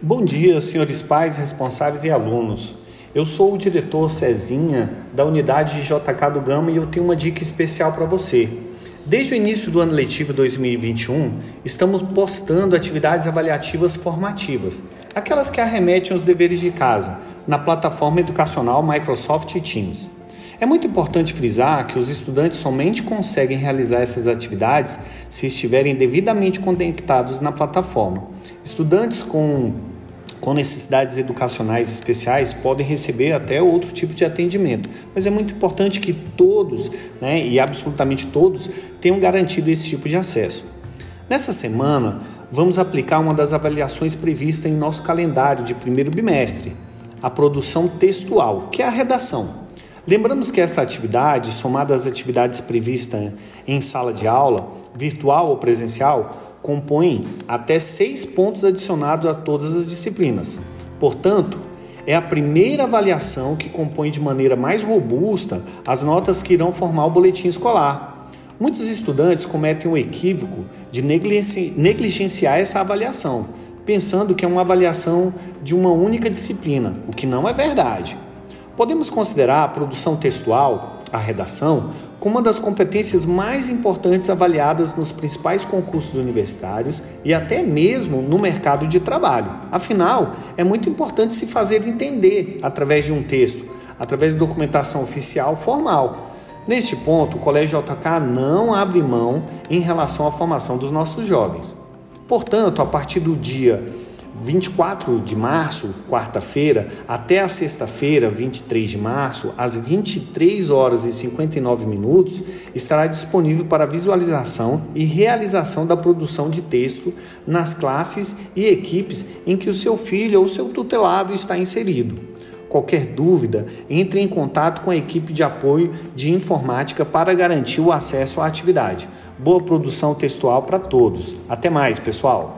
Bom dia, senhores pais, responsáveis e alunos. Eu sou o diretor Cezinha da unidade JK do Gama e eu tenho uma dica especial para você. Desde o início do ano letivo 2021, estamos postando atividades avaliativas formativas, aquelas que arremetem aos deveres de casa, na plataforma educacional Microsoft Teams. É muito importante frisar que os estudantes somente conseguem realizar essas atividades se estiverem devidamente conectados na plataforma. Estudantes com, com necessidades educacionais especiais podem receber até outro tipo de atendimento, mas é muito importante que todos, né, e absolutamente todos, tenham garantido esse tipo de acesso. Nessa semana, vamos aplicar uma das avaliações previstas em nosso calendário de primeiro bimestre, a produção textual, que é a redação. Lembramos que essa atividade, somada às atividades previstas em sala de aula, virtual ou presencial, compõe até seis pontos adicionados a todas as disciplinas. Portanto, é a primeira avaliação que compõe de maneira mais robusta as notas que irão formar o boletim escolar. Muitos estudantes cometem o equívoco de negligenciar essa avaliação, pensando que é uma avaliação de uma única disciplina, o que não é verdade. Podemos considerar a produção textual, a redação, como uma das competências mais importantes avaliadas nos principais concursos universitários e até mesmo no mercado de trabalho. Afinal, é muito importante se fazer entender através de um texto, através de documentação oficial formal. Neste ponto, o Colégio JK não abre mão em relação à formação dos nossos jovens. Portanto, a partir do dia 24 de março, quarta-feira, até a sexta-feira, 23 de março, às 23 horas e 59 minutos, estará disponível para visualização e realização da produção de texto nas classes e equipes em que o seu filho ou seu tutelado está inserido. Qualquer dúvida, entre em contato com a equipe de apoio de informática para garantir o acesso à atividade. Boa produção textual para todos. Até mais, pessoal!